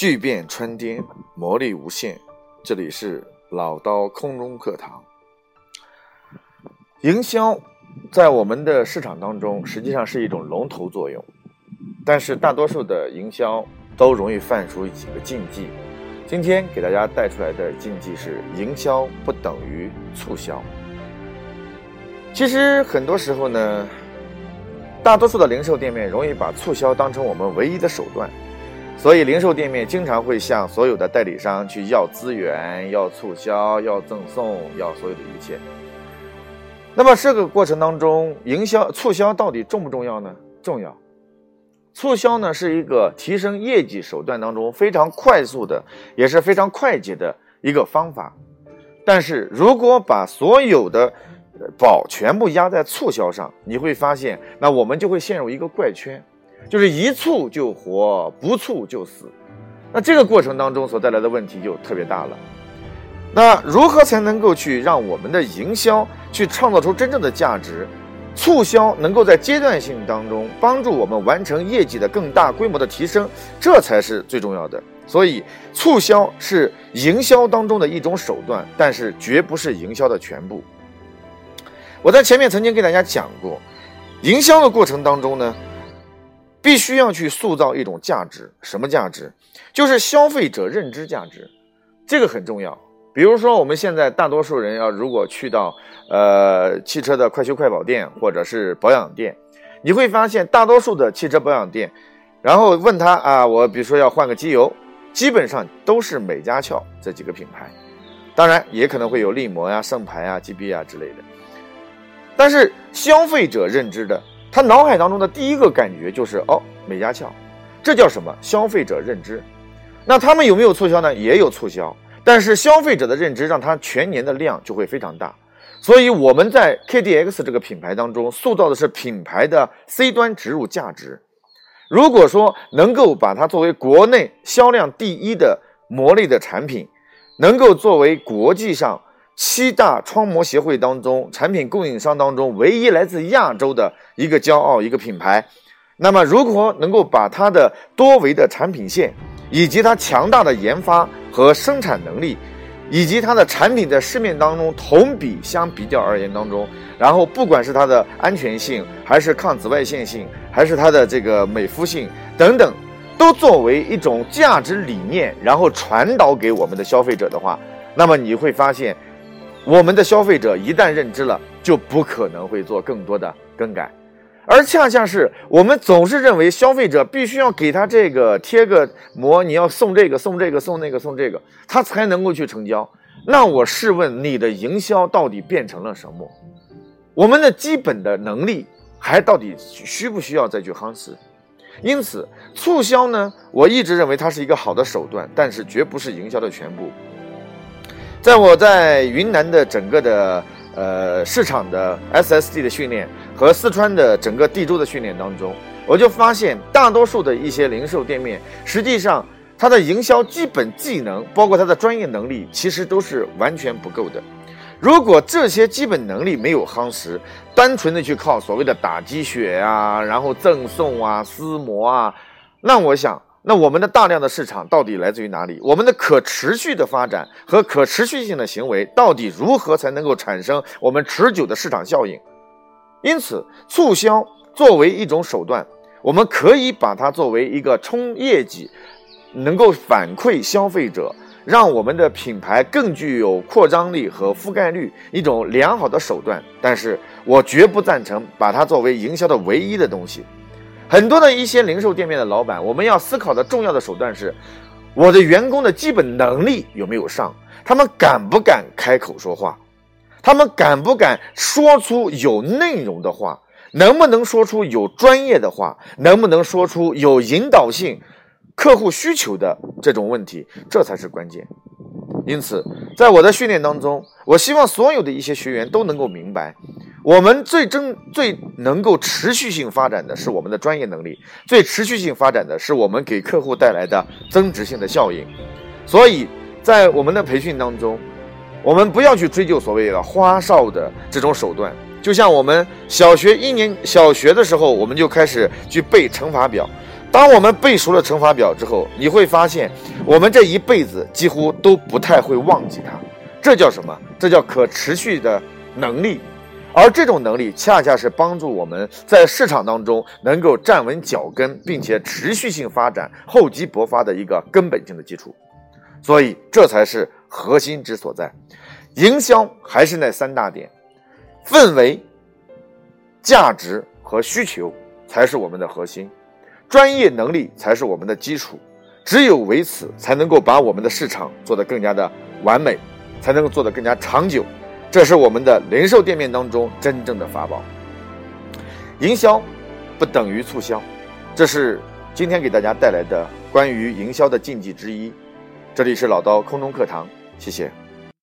巨变穿天，魔力无限。这里是老刀空中课堂。营销在我们的市场当中，实际上是一种龙头作用，但是大多数的营销都容易犯出几个禁忌。今天给大家带出来的禁忌是：营销不等于促销。其实很多时候呢，大多数的零售店面容易把促销当成我们唯一的手段。所以，零售店面经常会向所有的代理商去要资源、要促销、要赠送、要所有的一切。那么，这个过程当中，营销促销到底重不重要呢？重要。促销呢，是一个提升业绩手段当中非常快速的，也是非常快捷的一个方法。但是如果把所有的宝全部压在促销上，你会发现，那我们就会陷入一个怪圈。就是一促就活，不促就死。那这个过程当中所带来的问题就特别大了。那如何才能够去让我们的营销去创造出真正的价值？促销能够在阶段性当中帮助我们完成业绩的更大规模的提升，这才是最重要的。所以，促销是营销当中的一种手段，但是绝不是营销的全部。我在前面曾经给大家讲过，营销的过程当中呢。必须要去塑造一种价值，什么价值？就是消费者认知价值，这个很重要。比如说，我们现在大多数人要如果去到呃汽车的快修快保店或者是保养店，你会发现大多数的汽车保养店，然后问他啊，我比如说要换个机油，基本上都是美加壳这几个品牌，当然也可能会有力摩呀、圣牌啊、GB 啊之类的。但是消费者认知的。他脑海当中的第一个感觉就是哦，美加俏，这叫什么？消费者认知。那他们有没有促销呢？也有促销，但是消费者的认知让他全年的量就会非常大。所以我们在 KDX 这个品牌当中塑造的是品牌的 C 端植入价值。如果说能够把它作为国内销量第一的魔力的产品，能够作为国际上。七大窗膜协会当中，产品供应商当中唯一来自亚洲的一个骄傲一个品牌。那么，如果能够把它的多维的产品线，以及它强大的研发和生产能力，以及它的产品在市面当中同比相比较而言当中，然后不管是它的安全性，还是抗紫外线性，还是它的这个美肤性等等，都作为一种价值理念，然后传导给我们的消费者的话，那么你会发现。我们的消费者一旦认知了，就不可能会做更多的更改，而恰恰是我们总是认为消费者必须要给他这个贴个膜，你要送这个送这个送那个送这个，他才能够去成交。那我试问你的营销到底变成了什么？我们的基本的能力还到底需不需要再去夯实？因此，促销呢，我一直认为它是一个好的手段，但是绝不是营销的全部。在我在云南的整个的呃市场的 SSD 的训练和四川的整个地州的训练当中，我就发现大多数的一些零售店面，实际上它的营销基本技能，包括它的专业能力，其实都是完全不够的。如果这些基本能力没有夯实，单纯的去靠所谓的打鸡血啊，然后赠送啊、撕膜啊，那我想。那我们的大量的市场到底来自于哪里？我们的可持续的发展和可持续性的行为到底如何才能够产生我们持久的市场效应？因此，促销作为一种手段，我们可以把它作为一个冲业绩、能够反馈消费者、让我们的品牌更具有扩张力和覆盖率一种良好的手段。但是我绝不赞成把它作为营销的唯一的东西。很多的一些零售店面的老板，我们要思考的重要的手段是：我的员工的基本能力有没有上？他们敢不敢开口说话？他们敢不敢说出有内容的话？能不能说出有专业的话？能不能说出有引导性、客户需求的这种问题？这才是关键。因此，在我的训练当中，我希望所有的一些学员都能够明白。我们最真最能够持续性发展的是我们的专业能力，最持续性发展的是我们给客户带来的增值性的效应。所以在我们的培训当中，我们不要去追究所谓的花哨的这种手段。就像我们小学一年小学的时候，我们就开始去背乘法表，当我们背熟了乘法表之后，你会发现，我们这一辈子几乎都不太会忘记它。这叫什么？这叫可持续的能力。而这种能力，恰恰是帮助我们在市场当中能够站稳脚跟，并且持续性发展、厚积薄发的一个根本性的基础。所以，这才是核心之所在。营销还是那三大点：氛围、价值和需求才是我们的核心。专业能力才是我们的基础，只有为此，才能够把我们的市场做得更加的完美，才能够做得更加长久。这是我们的零售店面当中真正的法宝。营销不等于促销，这是今天给大家带来的关于营销的禁忌之一。这里是老刀空中课堂，谢谢。